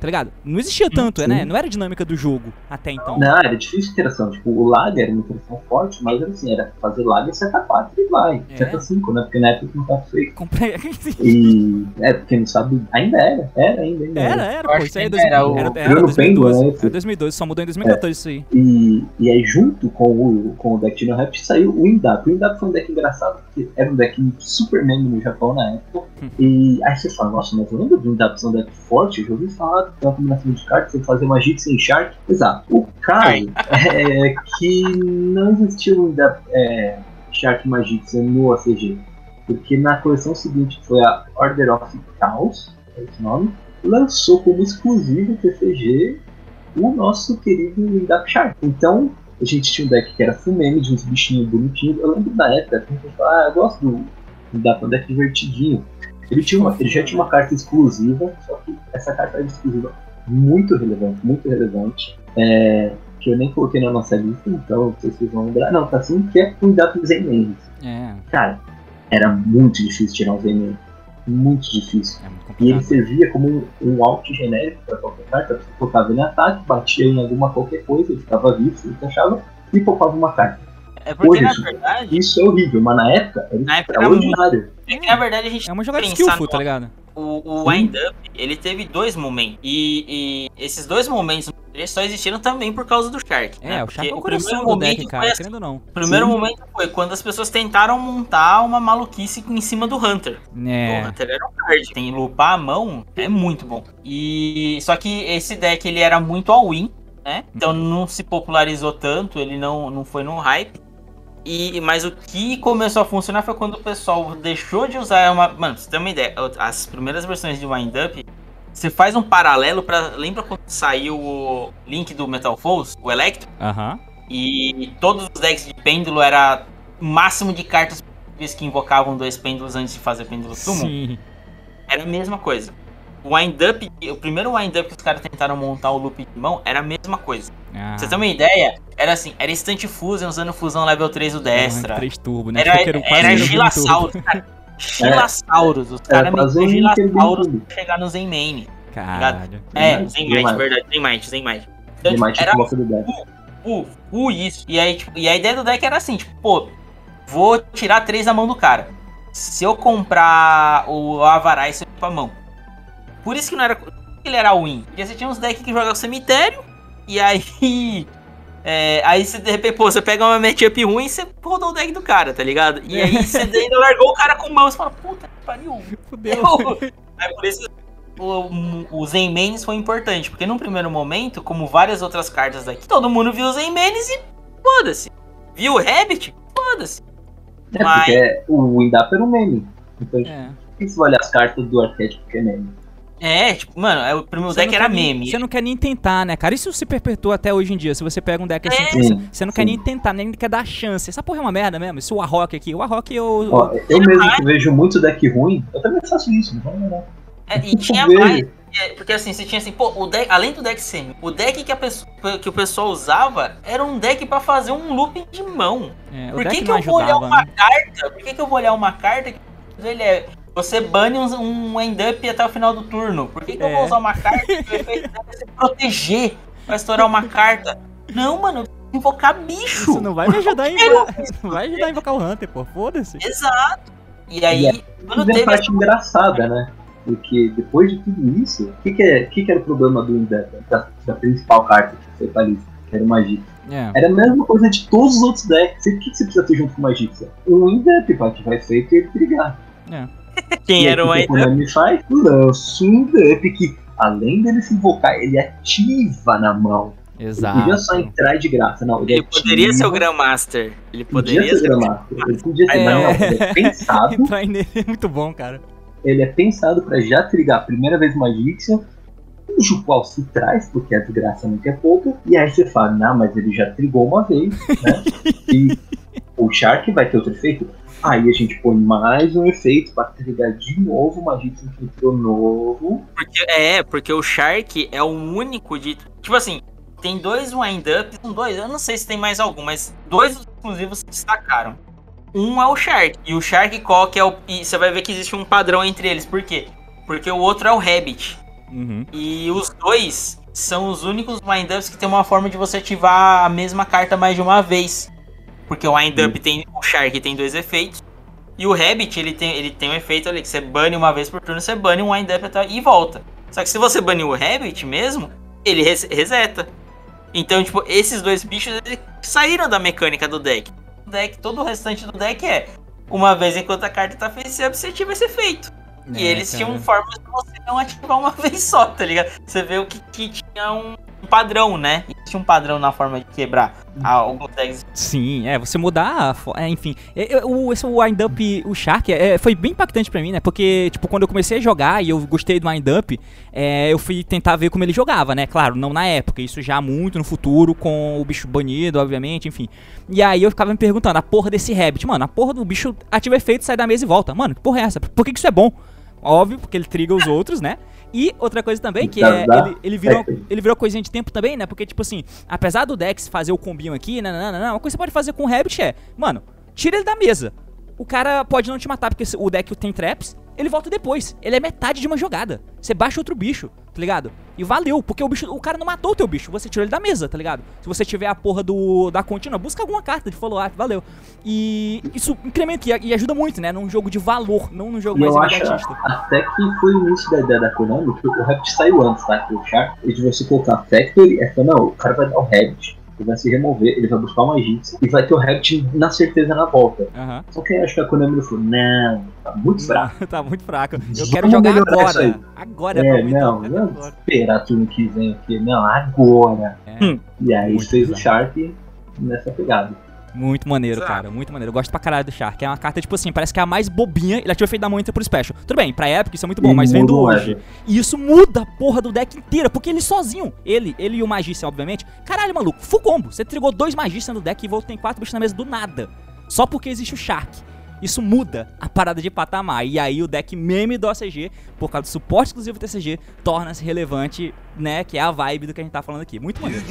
Tá ligado? Não existia tanto, sim. né? Não era a dinâmica do jogo até então. Não, era difícil de interação. Tipo, o lag era uma interação forte, mas era assim, era fazer lag seta 4 e vai. É. Seta 5, né? Porque na época não tava feito. Comprei. E. É, porque não sabe. Ainda era. Era ainda, ainda Era, era, Eu pô. Isso aí é que ainda era 2000, o- era, Era era no Penguin, 2012. né? Era 2012, só mudou em 2014 isso aí. E, e aí, junto com o, com o deck Tino Rap, saiu o Indap. O Indap foi um deck engraçado, porque era um deck super meme no Japão na época. E aí você fala, nossa, mas eu lembro do Indap ser um deck forte? Eu já ouvi falar tem uma combinação de cartas, você fazer uma Jitsi em Shark. Exato. O caso é que não existiu o Indap é, Shark Magitsu no ACG. Porque na coleção seguinte, que foi a Order of Chaos, é esse nome, lançou como exclusivo TCG o nosso querido Indap Shark. Então, a gente tinha um deck que era full meme de uns bichinhos bonitinhos. Eu lembro da época, a gente falava, ah, eu gosto do Indap, é um deck divertidinho. Ele, tinha uma, ele já tinha uma carta exclusiva, só que essa carta era exclusiva muito relevante, muito relevante. É, que eu nem coloquei na nossa lista, então não sei se vocês vão lembrar. Não, tá assim, que é o Indap Zenmanes. É, Cara, era muito difícil tirar o Zenmanes. Muito difícil. é muito E ele servia como um, um alt genérico para qualquer carta. Você tocava em ataque, batia em alguma qualquer coisa, ele ficava vivo, se encaixava e poupava uma carta. É porque, Hoje, na isso- verdade, Isso é horrível, mas na época era na época era muito. extraordinário. É que, na verdade, a gente É uma jogada skillful, no- tá ligado? O, o Sim. Wind Up, ele teve dois momentos. E, e esses dois momentos eles só existiram também por causa do Shark. É, né? o Shark é o coração primeiro do deck, momento cara, foi assim, querendo ou não. O primeiro Sim. momento foi quando as pessoas tentaram montar uma maluquice em cima do Hunter. O É, Hunter era um card. Tem lupar a mão, é muito bom. E só que esse deck ele era muito all-in, né? Então não se popularizou tanto, ele não, não foi no hype. E, mas o que começou a funcionar foi quando o pessoal deixou de usar uma. Mano, você ter uma ideia, as primeiras versões de Wind Up, você faz um paralelo para Lembra quando saiu o Link do Metal Falls, o Electro? aham. E todos os decks de pêndulo era o máximo de cartas que invocavam dois pêndulos antes de fazer pêndulo summon. Sim. Era a mesma coisa. O wind up, o primeiro wind up que os caras tentaram montar o loop de mão era a mesma coisa. Ah, Pra você ter uma ideia, era assim, era Instant Fusion usando fusão level 3 do Destra. 3 turbo, né? Era, era turbo. Gilasaurus, cara. Gilasaurus, os Era caras fazer meteram Gilasaurus Inter pra chegar no Zen Main. Caralho. É, Zenmite, Zen Might, Zenmite. verdade, Zen Might, Zen Might. Então, Demais tipo, era deck. full, full isso. E aí, tipo, e a ideia do deck era assim, tipo, pô, vou tirar três da mão do cara. Se eu comprar o Avarai, isso pra mão. Por isso que não era. por que Ele era win. Porque você tinha uns decks que jogavam cemitério. E aí. é, aí você de repente, pô, você pega uma matchup ruim e você rodou o deck do cara, tá ligado? E aí você ainda largou o cara com mão. Você fala, puta que pariu. Fudeu. Eu- Aí por isso o, o Zen Manes foi importante, porque num primeiro momento, como várias outras cartas daqui, todo mundo viu o Zen Manes e foda-se. Viu o Rabbit? Foda-se. É, Mas- porque é- o Windap era um meme. Então, É. por que você olhar as cartas do arquétipo que é meme? É, tipo, mano, é, o primeiro Você deck era nem- meme. Você não quer nem tentar, né, cara? Isso se perpetua até hoje em dia. Se você pega um deck assim, É. você, Sim, você não quer nem tentar, nem quer dar chance. Essa porra é uma merda mesmo. Esse Warrock aqui. O Warrock eu. Ó, eu mesmo que vejo muito deck ruim, eu também faço isso, não. É, e tinha mais. é, porque assim, você tinha assim, pô, o deck, além do deck semi, o deck que, a pessoa, que o pessoal usava era um deck pra fazer um looping de mão. É, o Por deck que, que não eu vou olhar ajudava, uma né? carta? Por que, que eu vou olhar uma carta que ele é. Você bane um, um end up até o final do turno. Por que, que eu É. vou usar uma carta que o efeito dela é se proteger pra estourar uma carta? Não, mano, eu invocar bicho. Isso não vai me ajudar a invocar. Isso não vai ajudar a invocar o Hunter, pô. Foda-se. Exato. E aí, E quando Isso é teve parte engraçada, né? Porque depois de tudo isso, o que, que, é, que, que era o problema do Windap? Da, da principal carta que foi pra lista, que era o Magia. É. Era a mesma coisa de todos os outros decks. O que, que você precisa ter junto com o Magixia? Um pra que vai feito ele brigar. quem E aí, era o o que end o Konami faz? Lança um que, além dele se invocar, ele ativa na mão. Ele Exato. podia só entrar de graça, não. Ele, Ele poderia ser o Grandmaster. Ele Podia poderia ser ser. Grandmaster. Ele podia ser, É. mas não. Ele é pensado Entrar nele é muito bom, cara. ele é pensado pra já trigar a primeira vez Magician, cujo qual se traz, porque a desgraça nunca é pouca, e aí você fala, não, mas ele já trigou uma vez, né? e o Shark vai ter outro efeito. Aí a gente põe mais um efeito pra trigar de novo o Magician que entrou novo. Porque, é, porque o Shark é o único de. Tipo assim, tem dois wind-ups, são dois, eu não sei se tem mais algum, mas dois exclusivos se destacaram. Um é o Shark, e o Shark Cock é o. E você vai ver que existe um padrão entre eles, por quê? Porque o outro é o Rabbit. Uhum. E os dois são os únicos wind-ups que tem uma forma de você ativar a mesma carta mais de uma vez. Porque o wind-up tem. O Shark tem dois efeitos. E o Rabbit, ele tem, ele tem um efeito ali que você bane uma vez por turno, você bane um wind-up até- e volta. Só que se você banir o Rabbit mesmo, ele res- reseta. Então, tipo, esses dois bichos saíram da mecânica do deck. O deck, todo o restante do deck é uma vez enquanto a carta tá ofensiva, você ativa esse efeito. E É, eles cara. tinham formas de você não ativar uma vez só, tá ligado? Você vê o que, que tinha um padrão, né? E tinha um padrão na forma de quebrar alguns decks. Sim, é, você mudar, é, enfim. O, esse wind up, o Shark, é, foi bem impactante pra mim, né? Porque, tipo, quando eu comecei a jogar e eu gostei do wind up, é, eu fui tentar ver como ele jogava, né? Claro, não na época, isso já muito no futuro, com o bicho banido, obviamente, enfim. E aí eu ficava me perguntando, a porra desse Rabbit, mano, a porra do bicho ativa efeito, sai da mesa e volta. Mano, que porra é essa? Por que, que isso é bom? Óbvio, porque ele triga os outros, né? E outra coisa também, que é. Ele, ele, virou, ele virou coisinha de tempo também, né? Porque, tipo assim, apesar do Dex fazer o combinho aqui, né, não, não, não, uma coisa que você pode fazer com o Rabbit é, mano, tira ele da mesa. O cara pode não te matar porque o deck tem traps, ele volta depois. Ele é metade de uma jogada. Você baixa outro bicho, tá ligado? E valeu, porque o bicho, o cara não matou o teu bicho, você tirou ele da mesa, tá ligado? Se você tiver a porra do da contínua, busca alguma carta de follow-up, valeu. E isso incrementa e, e ajuda muito, né? Num jogo de valor, não num jogo mais imediatista. até que foi o início da ideia da Konami, que o Rabbit saiu antes, tá? Que o Shark, e de você colocar Factory, é falar, não, o cara vai dar o Rabbit, ele vai se remover, ele vai buscar uma Jinx, e vai ter o Rabbit na certeza na volta. Aham. Só que acho que a Konami falou, não, tá muito fraco. tá muito fraco. Eu Vamos quero jogar agora. Agora É, pra não, aumentar, não agora. esperar turno que vem aqui, não, agora. É. Hum. E aí Muito fez o bizarro. Shark nessa pegada. Muito maneiro, Exato. cara. Muito maneiro. Eu gosto pra caralho do Shark. É uma carta, tipo assim, parece que é a mais bobinha. Ele ativa efeito da mão e entra por special. Tudo bem, pra época isso é muito bom, E mas vendo o hoje. E isso muda a porra do deck inteira, porque ele sozinho, ele, ele e o Magician, obviamente. Caralho, maluco, full combo. Você trigou dois Magician no deck e volta tem quatro bichos na mesa do nada. Só porque existe o Shark. Isso muda a parada de patamar. E aí o deck meme do OCG, por causa do suporte exclusivo do TCG, torna-se relevante, né? Que é a vibe do que a gente tá falando aqui. Muito maneiro.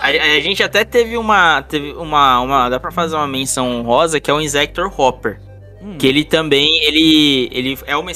A, a, gente até teve uma. Teve uma, uma. Dá pra fazer uma menção rosa que é o Insector Hopper. Hum. Que ele também. Ele. Ele é uma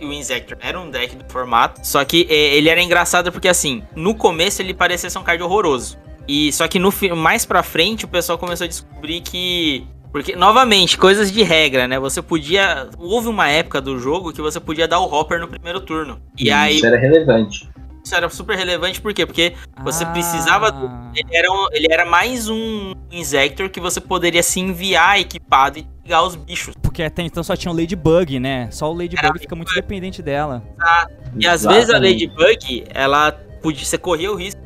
o Insector era um deck do formato. Só que é, ele era engraçado porque, assim, no começo ele parecia ser um card horroroso. E só que no mais pra frente o pessoal começou a descobrir que. Porque, novamente, coisas de regra, né? Você podia. Houve uma época do jogo que você podia dar o Hopper no primeiro turno. E Isso aí. Isso era relevante isso era super relevante, por quê? Porque você Ah. precisava ele era, um- ele era mais um Insector que você poderia se enviar equipado e pegar os bichos. Porque até então só tinha o Ladybug, né? Só o Ladybug Era fica muito dependente dela. E às vezes a. Ladybug, ela podia, você corria o risco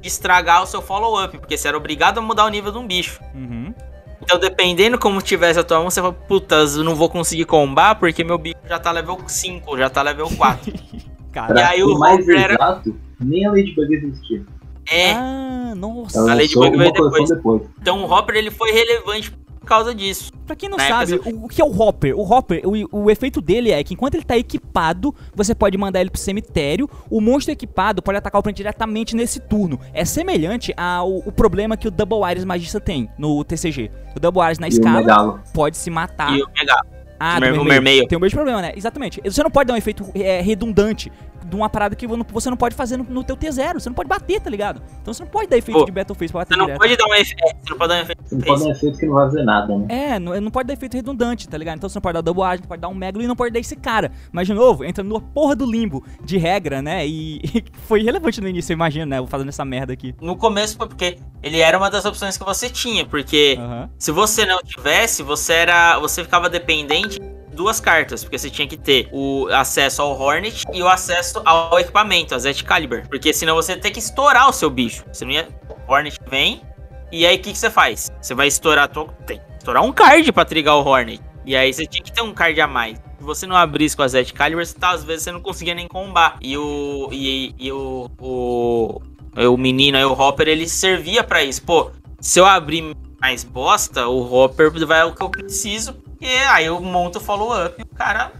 de estragar o seu follow-up, porque você era obrigado a mudar o nível de um bicho. Uhum. Então, dependendo como tivesse a tua mão, você fala, putas, eu não vou conseguir combar porque meu bicho já tá level 5, já tá level 4. Cara. Pra aí o mais Hopper era- exato, nem a Ladybug existia. é, Ah, nossa. Ela A Ladybug veio coleção depois. então o Hopper ele foi relevante por causa disso. Pra quem não Na sabe, época, o, o que é o Hopper? O Hopper, o, o efeito dele é que enquanto ele tá equipado, você pode mandar ele pro cemitério. O monstro equipado pode atacar o oponente diretamente nesse turno. É semelhante ao o problema que o Double Iris Magista tem no TCG. O Double Iris na E escala Megalo. pode se matar. E o Mega. Ah, do mer- o vermelho. vermelho. Tem o mesmo problema, né? Exatamente. Você não pode dar um efeito é, redundante de uma parada que você não pode fazer no, no teu T0. Você não pode bater, tá ligado? Então você não pode dar efeito Pô, de Battleface pra bater Você não direto. pode dar um efeito. Você não pode dar um efeito. Você não pode dar um efeito que não vai fazer nada, né? É, não, não pode dar efeito redundante, tá ligado? Então você não pode dar double agent, não pode dar um megalo e não pode dar esse cara. Mas, de novo, entra numa porra do limbo de regra, né? E, e foi relevante no início, eu imagino, né? Eu fazendo essa merda aqui. No começo foi porque ele era uma das opções que você tinha, porque se você não tivesse, você era, você ficava dependente de duas cartas, porque você tinha que ter o acesso ao Hornet e o acesso ao equipamento, a Zet Caliber, porque senão você tem que estourar o seu bicho. Você não ia, Hornet vem e aí o que, que você faz? Você vai estourar, tua- tem que estourar um card pra trigar o Hornet. E aí você tinha que ter um card a mais. Se você não abrisse com a Zet Caliber, você tá, às vezes você não conseguia nem combar. E o e, e o, o o menino aí, o Hopper, ele servia pra isso. Pô, se eu abrir mais bosta, o Hopper vai o que eu preciso. E aí eu monto o follow-up e o cara.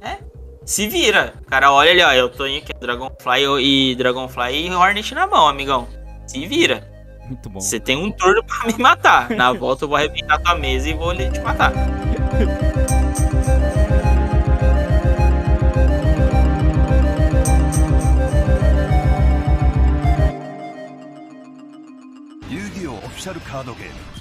É, se vira. O cara olha ali, ó. Eu tô aqui, Dragonfly e Dragonfly e Hornet na mão, amigão. Se vira. Muito bom. Você tem um turno pra me matar. Na volta eu vou arrebentar tua mesa e vou te matar. Yu-Gi-Oh! Official Card Game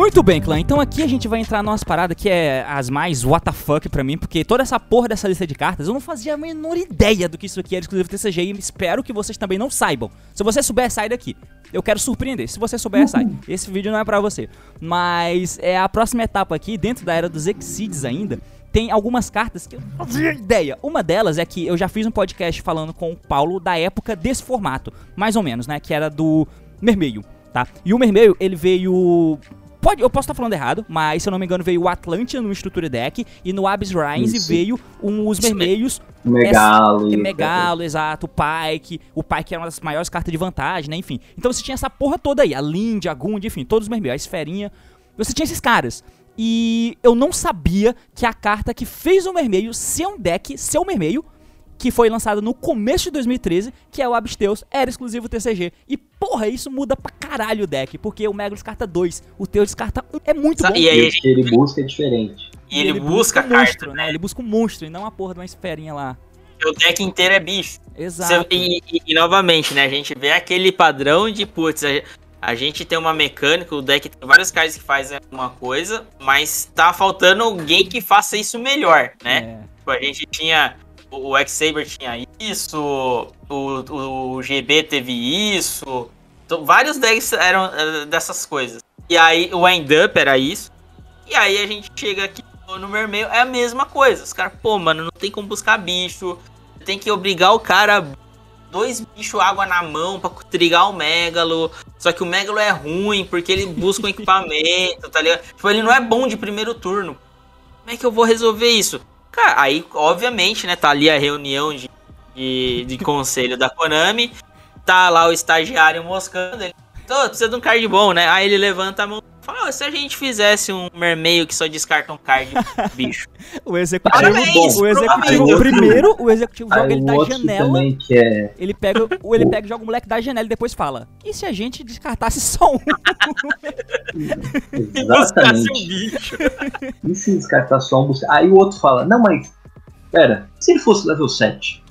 Muito bem, clã. Então aqui a gente vai entrar numa parada que é as mais WTF pra mim, porque toda essa porra dessa lista de cartas eu não fazia a menor ideia do que isso aqui era exclusivo TCG e espero que vocês também não saibam. Se você souber, sai daqui. Eu quero surpreender. Se você souber, sai. Esse vídeo não é pra você. Mas é a próxima etapa aqui, dentro da era dos Exceeds ainda, tem algumas cartas que eu não fazia ideia. Uma delas é que eu já fiz um podcast falando com o Paulo da época desse formato, mais ou menos, né? Que era do Mermeio, tá? E o Mermeio, ele veio. Pode, eu posso estar falando errado, mas se eu não me engano, veio o Atlantia no Structure Deck e no Abyss Isso. veio um, os Isso Vermelhos Megalo. é e- Megalo, exato, o Pike, o Pike era uma das maiores cartas de vantagem, né, enfim. Então você tinha essa porra toda aí, a Lind, a Gund, enfim, todos os Mermeio, a Esferinha. Você tinha esses caras. E eu não sabia que a carta que fez o Mermeio ser um deck, ser um Mermeio, que foi lançado no começo de 2013, que é o Absteus, era exclusivo TCG. E porra, isso muda pra caralho o deck, porque o Mega descarta 2, o Teu descarta 1. É muito bom. E aí, E que ele busca é diferente. E ele, busca um carta, monstro, né? Ele busca um monstro e não a porra de uma esferinha lá. O deck inteiro é bicho. Exato. E, e- e, novamente, né? A gente vê aquele padrão de, putz, a, a gente tem uma mecânica, o deck tem vários caras que fazem uma coisa, mas tá faltando alguém que faça isso melhor, né? É. Tipo, a gente tinha. O X-Saber tinha isso, o, o GB teve isso. Então, vários decks eram eh, dessas coisas. E aí o End Up era isso. E aí a gente chega aqui no Mermeio, é a mesma coisa. Os caras, pô, mano, não tem como buscar bicho. Tem que obrigar o cara dois bichos água na mão pra trigar o Megalo. Só que o Megalo é ruim porque ele busca um equipamento, tá ligado? Tipo, ele não é bom de primeiro turno. Como é que eu vou resolver isso? Cara, aí, obviamente, né, tá ali a reunião de, de, de conselho da Konami. Tá lá o estagiário moscando. Ele, Tô, precisa de um card bom, né? Aí ele levanta a mão fala: "Ó, se a gente fizesse um mermeio que só descarta um card, bicho. O executivo, Parabéns, o executivo primeiro, o executivo joga ele da janela, é. ele pega, o ele pega e joga o moleque da janela e depois fala: "E se a gente descartasse só um?" Exatamente. bicho. E se descartar só um Aí o outro fala, não, mas. Pera, se ele fosse level 7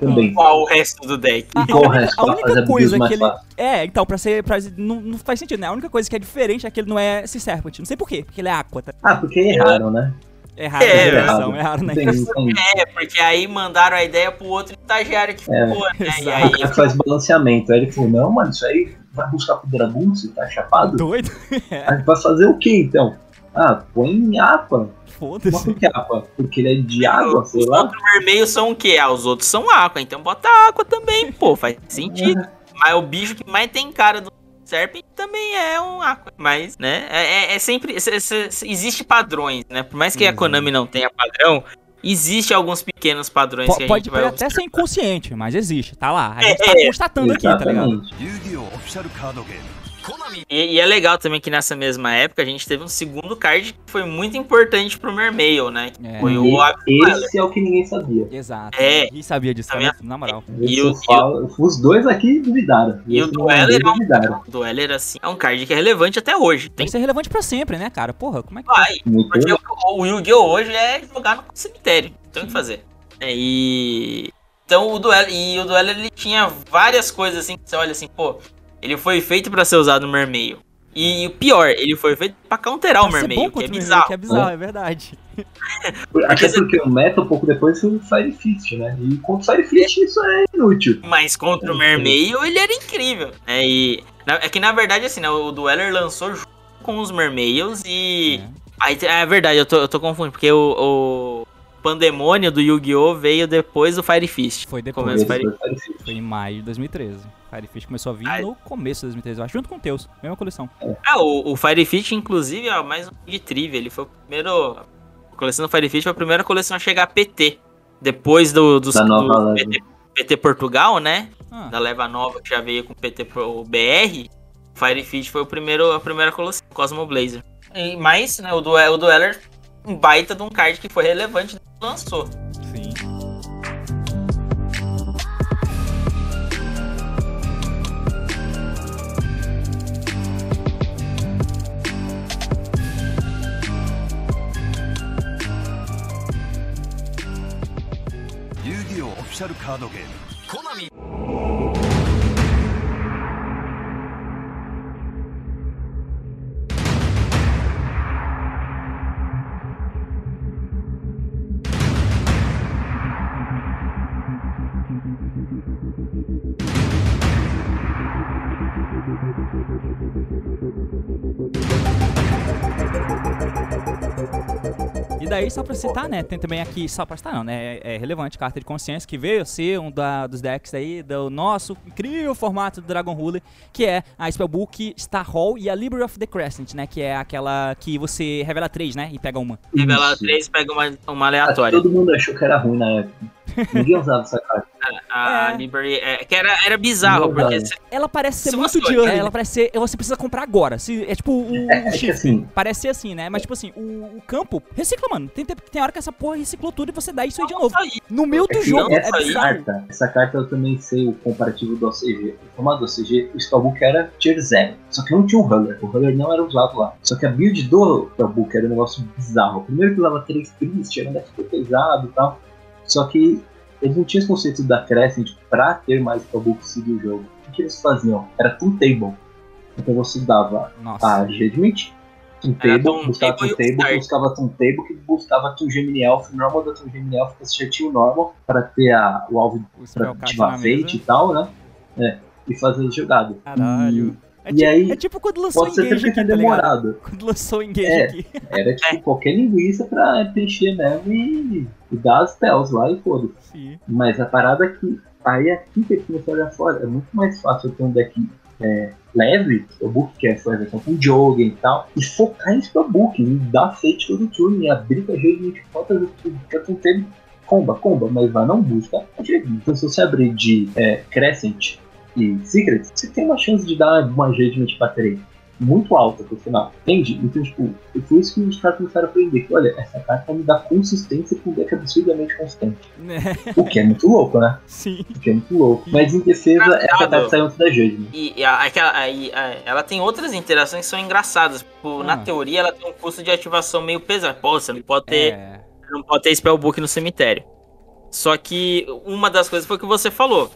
também. Qual o resto do deck? A, Igual o única, resto, a pra única fazer coisa que ele fácil. é, então para ser para não, não faz sentido, né? A única coisa que é diferente é que ele não é Sea Serpent. Não sei por quê, porque ele é Aqua, tá? Ah, porque erraram, né? É raro É, na errado. versão, é na não tem- É, porque aí mandaram a ideia pro outro estagiário que É. ficou, né? E Exato. aí Aí faz balanceamento. Aí ele falou, não, mano, isso aí vai buscar pro Dragon, você tá chapado? Doido? Aí vai fazer o que então? Ah, põe em água. Mas Foda-se. por que água? Porque ele é de água, sei os lá. outros vermelhos são o quê? Ah, os outros são água, então bota água também, pô, faz sentido. Mas o bicho que mais tem cara do Serpent também é um aqua. Mas, né, é, é- é sempre. se- se- se- existe padrões, né? Por mais que a Uhum. Konami não tenha padrão, existe alguns pequenos padrões Po- que a Pode, gente vai pode até ser inconsciente, mas existe, tá lá. A gente É, tá é. constatando aqui, tá ligado? Exatamente. E, e é legal também que nessa mesma época a gente teve um segundo card que foi muito importante pro Mermail, né? É. foi E o esse é o que ninguém sabia. Exato. É. Ninguém sabia disso, né? na moral. E o- eu falo- Os dois aqui duvidaram. E o Esse não Dueler é um- duvidaram. O Dueler, assim, é um card que é relevante até hoje. Tem que ser relevante pra sempre, né, cara? Porra, como é que. vai. Porque o, o Yu-Gi-Oh! hoje é jogar no cemitério. Não tem o que fazer. É, e. Então o duelo. E o duelo ele tinha várias coisas assim que você olha assim, pô, ele foi feito pra ser usado no Mermeio. E o pior, ele foi feito pra counterar o Pra ser Mermeio, bom que é o bizarro. Que é bizarro, é verdade. Até porque o meta, um pouco depois, foi o Fire Fist, né? E contra o Fire Fist isso é inútil. Mas contra o Mermeio ele era incrível. É, e, na- é que na verdade, assim, né, o Dueler lançou junto com os Mermeios e. É. Aí, é verdade, eu tô, eu tô confundindo, porque o, o Pandemônio do Yu-Gi-Oh! veio depois do Fire Fist. Foi depois. Fire- foi Fire Fist. Em maio de 2013. Firefish começou a vir Ai. no começo de 2013, eu acho, junto com o Teus, mesma coleção. Ah, o, o Fire Fist, inclusive, é mais um de trivia. Ele foi o primeiro. A coleção do Fire Fist foi a primeira coleção a chegar a PT. Depois do, dos- Da nova do. PT, PT Portugal, né? Ah, Da leva nova que já veio com PT pro BR. O Fire Fist foi o primeiro, a primeira coleção, Cosmo Blazer. E, mas, né, o, Duel, o Dueler, um baita de um card que foi relevante lançou. Sim. オフィシャルカードゲームコナミ daí, só pra citar, né? Tem também aqui, só pra citar não, né? É relevante, carta de consciência, que veio ser um da- dos decks aí do nosso incrível formato do Dragon Ruler, que é a Spellbook, Star Hall e a Library of the Crescent, né? Que é aquela que você revela três, né? E pega uma. Revela. 3 pega uma, uma aleatória. Todo mundo achou que era ruim na época. Ninguém usava essa carta. A É. Liberty. É, que era, era bizarro, Não, porque Ela parece ser Se muito de olhar- Ela parece ser. Você precisa comprar agora. Se, é tipo o, É, o é assim, Parece ser assim, né? Mas tipo assim, o, o campo recicla, mano. Tem, tem hora que essa porra reciclou tudo e você dá isso aí de novo. Aí. No meio é do jogo, é essa bizarro. carta, essa carta eu também sei o comparativo do OCG. O formato do OCG, o Spellbook era tier 0. Só que não tinha um Huller. O Huller não era usado lá. Só que a build do Spellbook era um negócio bizarro. Primeiro que usava 3 Priest, era um deck super pesado e tal. Só que eles não tinham esse conceito da Crescent pra ter mais Spellbook seguir o jogo. O que eles faziam? Era Toon Table. Então você dava Nossa. a Judgment, Toon Table, Toon buscava Toon e o Table, buscava Toon Table, que buscava Toon Gemini Elf, normal da Toon Gemini Elf, você já tinha o normal para ter a, o alvo O pra Spellcast ativar Fate e tal, né? É, e fazer as jogadas. Caralho. É E tipo, aí, é tipo quando lançou Pode ser aqui, tá ligado? demorado. Quando lançou Engage É. aqui. Era tipo qualquer linguiça pra preencher mesmo e, e dar as spells lá e foda Sim. Mas a parada é que aí aqui que você olha fora, é muito mais fácil ter um deck é, leve, Spellbook, que é sua versão com Jogen e tal, e focar em Spellbook, e dar fate todo turno, e abrir com a Judgment contra tudo, porque tu tem comba, comba, mas vai não busca a. Então se você abrir de é, Crescent e Secret, você tem uma chance de dar uma Judgment pra 3 muito alta pro final, entende? Então, tipo, foi isso que os caras começaram a aprender, que olha, essa carta me dá consistência com um deck absurdamente constante. Né? O que é muito louco, né? Sim. O que é muito louco. Mas em defesa, essa Engraçado. carta saiu antes da Judgment. E, e a- aquela- aí, a- ela tem outras interações que são engraçadas. Tipo, Ah. Na teoria, ela tem um custo de ativação meio pesado. Pô, você não pode ter, É. não pode ter Spellbook no cemitério. Só que uma das coisas foi o que você falou.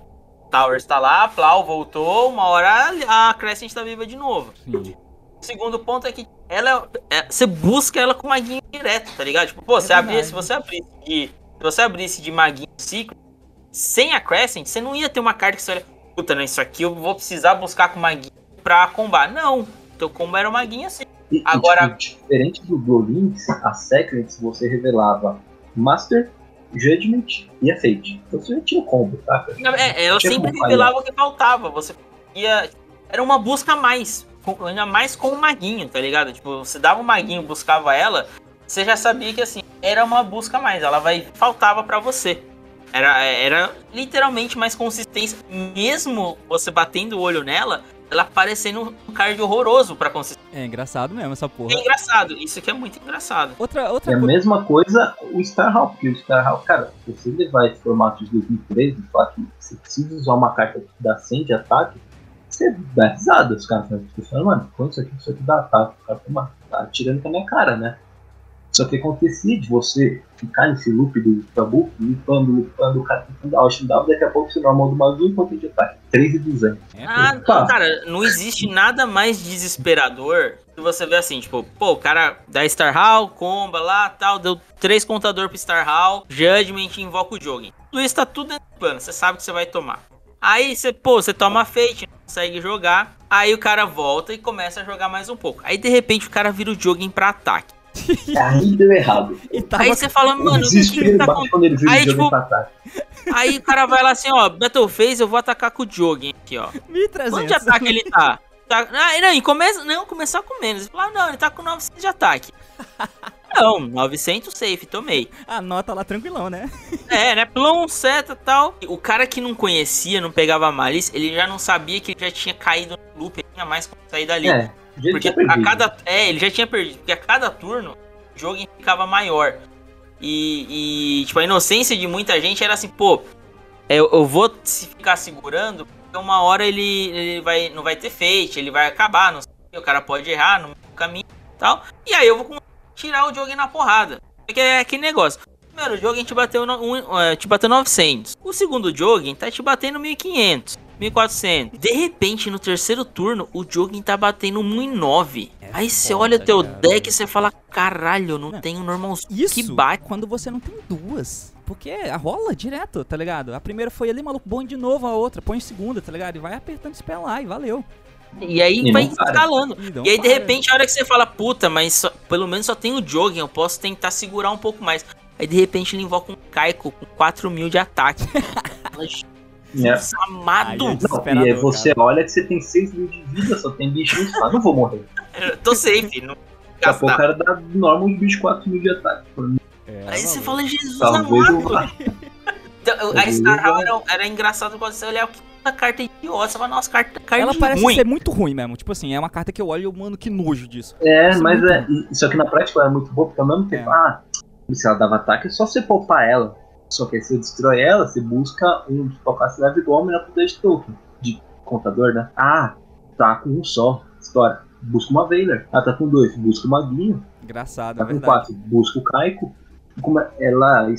Towers tá lá, Plau voltou, uma hora a Crescent tá viva de novo. Sim. O segundo ponto é que ela é- você busca ela com maguinho direto, tá ligado? Tipo, pô, você É abria, verdade. se você abrisse de. Se você abrisse de maguinho ciclo, sem a Crescent, você não ia ter uma carta que você olha, puta, não, isso aqui eu vou precisar buscar com maguinho pra combar. Não, teu combo era o maguinho assim. E, e, Agora- tipo, diferente do Blue Links, a Secrets você revelava Master, Judgment e a Fate. Então você já tinha o combo, tá? É, ela Tinha sempre revelava o que faltava. Você ia. Era uma busca a mais. Ainda mais com o maguinho, tá ligado? Tipo, você dava o maguinho, buscava ela, você já sabia que assim, era uma busca a mais. Ela vai. Faltava pra você. Era, era literalmente mais consistência. Mesmo você batendo o olho nela, ela parecendo um card horroroso pra consistência. É engraçado mesmo essa porra. É engraçado. Isso aqui é muito engraçado. Outra, É outra a coisa. mesma coisa o Starhawk, porque o Starhawk, cara, se você levar esse formato de 2013 e falar que você precisa usar uma carta que dá 100 de ataque, você dá risada. Os caras falam, pensando, mano, quanto isso aqui, isso aqui dá ataque? O cara tá atirando com a minha cara, né? Só que acontecia de você ficar nesse loop do tabu, lupando, lupando, o cara tentando dar Ocean W, daqui a pouco você normal do maluco quanto de ataque? 3 e 200. É, Ah, não, cara, não existe nada mais desesperador que você vê assim, tipo, pô, o cara dá Star Hall, comba lá, tal, deu três contador pro Star Hall, Judgment e invoca o Jogging. Tudo isso tá tudo dentro do plano, você sabe que você vai tomar. Aí você, pô, você toma Fate, não consegue jogar, aí o cara volta e começa a jogar mais um pouco. Aí de repente o cara vira o Jogging pra ataque. Aí deu errado. E tava Aí você fala, mano, o que, tá bate quando ele vira Aí, o jogo tipo. Aí o cara vai lá assim, ó, Battle Phase, eu vou atacar com o Jogging aqui, ó. 1300. Quanto de ataque ele tá? tá ah, não, e começa, não, começar com menos. Ele fala, ah, não, ele tá com 900 de ataque. Não, 900 safe, tomei. Anota lá tranquilão, né? É, né? Plum, seta e tal. O cara que não conhecia, não pegava malícia, ele já não sabia que ele já tinha caído no loop, ele tinha mais como sair dali. É, porque a cada. É, ele já tinha perdido. Porque a cada turno, o jogo ficava maior. E, e, tipo, a inocência de muita gente era assim, pô, é, eu, eu vou se ficar segurando, porque uma hora ele, ele vai, não vai ter fate, ele vai acabar, não sei, o o cara pode errar no caminho e tal. E aí eu vou tirar o jogo na porrada. Porque é aquele negócio. Primeiro jogo a gente bateu, no, um, é, te bateu 900. O segundo jogo tá te batendo 1500. 1400. De repente, no terceiro turno, o jogo tá batendo 1,9. É Aí você olha teu cara. deck e você fala: caralho, eu não, Não, tenho normal Isso que bate. quando você não tem duas. Porque rola direto, tá ligado? A primeira foi ali, maluco, põe de novo a outra, põe segunda, tá ligado? E vai apertando esse pé lá e valeu. E aí E vai escalando. E, E aí, de para. repente, a hora que você fala, puta, mas só- pelo menos só tem o Jogging, eu posso tentar segurar um pouco mais. Aí, de repente, ele invoca um Kaiko com 4 mil de ataque. Né? Jesus amado! Ai, Não, e aí você olha que você tem 6 mil de vida, só tem bichinho, você fala, não vou morrer. Eu Tô safe, não Daqui a pouco o cara dá normal de bicho 4 mil de ataque. É, Aí você fala, Jesus Talvez eu amado! vá. Então, a Star eu. Hall era, era engraçado quando você olhar o que a carta é idiota. Você fala, nossa, carta, carta Ela parece ruim. ser muito ruim mesmo. Tipo assim, é uma carta que eu olho e eu, mano, que nojo disso. É, Isso é mas é. e- Só que na prática ela é muito boa, porque ao mesmo tempo, É. ah, se ela dava ataque, é só você poupar ela. Só que aí você destrói ela, você busca um capacidade igual a melhor poder de token. De contador, né? Ah, tá com um só. História. Busca uma Veiler. Ah, tá com dois. Busca uma Guinho. Engraçado, Tá com verdade. quatro. Busca o Kaiko. Como é- ela.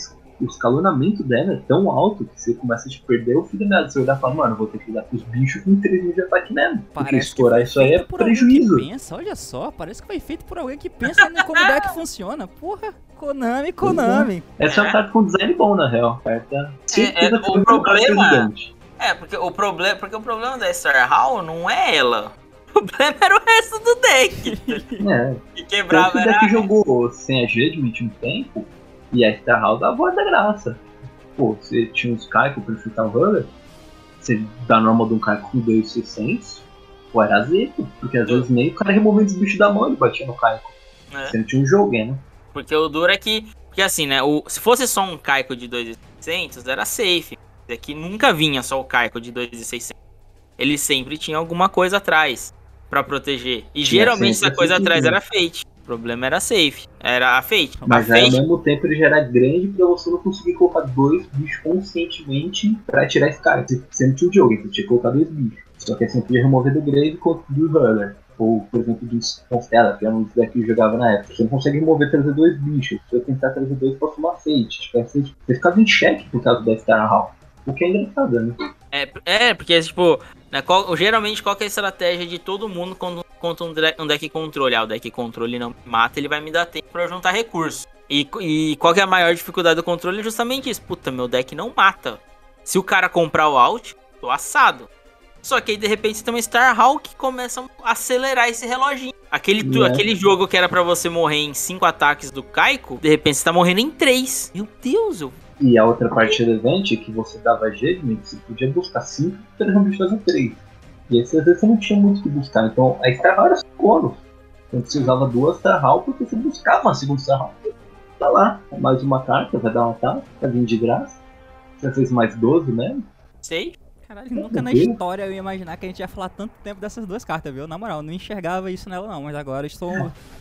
O escalonamento dela é tão alto que você começa a te perder o filho dela. Você olhar e fala, mano, vou ter que dar pros bichos com 3 mil de ataque mesmo. Porque Parece que estourar isso aí é prejuízo. Que pensa, olha só, parece que foi feito por alguém que pensa em como o deck funciona. Porra, Konami, Konami. Essa é uma É. carta com design bom, na real. Carta. É, que o um problema-. É, porque o, problema, porque o problema da Star Hall não é ela. O problema era o resto do deck. É. Que quebrava que o era. deck jogou sem a Judgment um tempo e a Star House dava voz da graça. Pô, você tinha uns Kaiko pra enfrentar o Hunter, você dá normal de um Kaiko com 2,600, pô, era zeto. Porque às vezes nem o cara removendo os bichos da mão ele batia no Kaiko. né? Você não tinha um jogo, né? Porque o duro é que. Porque assim, né? O, se fosse só um Kaiko de 2,600, era safe. Aqui nunca vinha só o Kaiko de 2,600. Ele sempre tinha alguma coisa atrás pra proteger. E Tinha geralmente essa coisa atrás era Fate. O problema era safe. Era a Fate. Mas a aí ao Fate mesmo tempo ele já era grande pra você não conseguir colocar dois bichos conscientemente pra tirar esse cara. Você sempre tinha o jogo, então tinha que colocar dois bichos. Só que você podia remover do Grave contra do Hunter. Ou, por exemplo, do Constella, que era um dos decks que jogava na época. Você não consegue remover trazer dois bichos. Se eu tentar trazer dois, posso uma Fate. Tipo, aí você, você ficava em xeque por causa da Star Hall. O que é engraçado, né? É, é, porque, tipo, né, qual- geralmente qual que é a estratégia de todo mundo quando contra um, um deck controle? Ah, o deck controle não me mata, ele vai me dar tempo pra eu juntar recurso. E, e qual que é a maior dificuldade do controle? É justamente isso. Puta, meu deck não mata. Se o cara comprar o out, tô assado. Só que aí, de repente, você tem uma Starhawk que começa a acelerar esse reloginho. Aquele, tu- É. aquele jogo que era pra você morrer em 5 ataques do Kaiko, de repente você tá morrendo em 3. Meu Deus, eu E a outra parte relevante é que você dava Judgment, você podia buscar 5 e bichos fazer 3. E aí, às vezes você não tinha muito o que buscar. Então a Star Hall era 5 bônus. Então você usava duas Star Hall porque você buscava uma segunda Star Hall. Tá lá, mais uma carta, vai dar um ataque, tá vindo de graça. Você fez mais 12 mesmo. sei. Caralho, nunca na história eu ia imaginar que a gente ia falar tanto tempo dessas duas cartas, viu? Na moral, não enxergava isso nela não, mas agora estou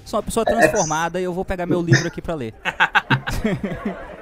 sou uma pessoa transformada e eu vou pegar meu livro aqui pra ler.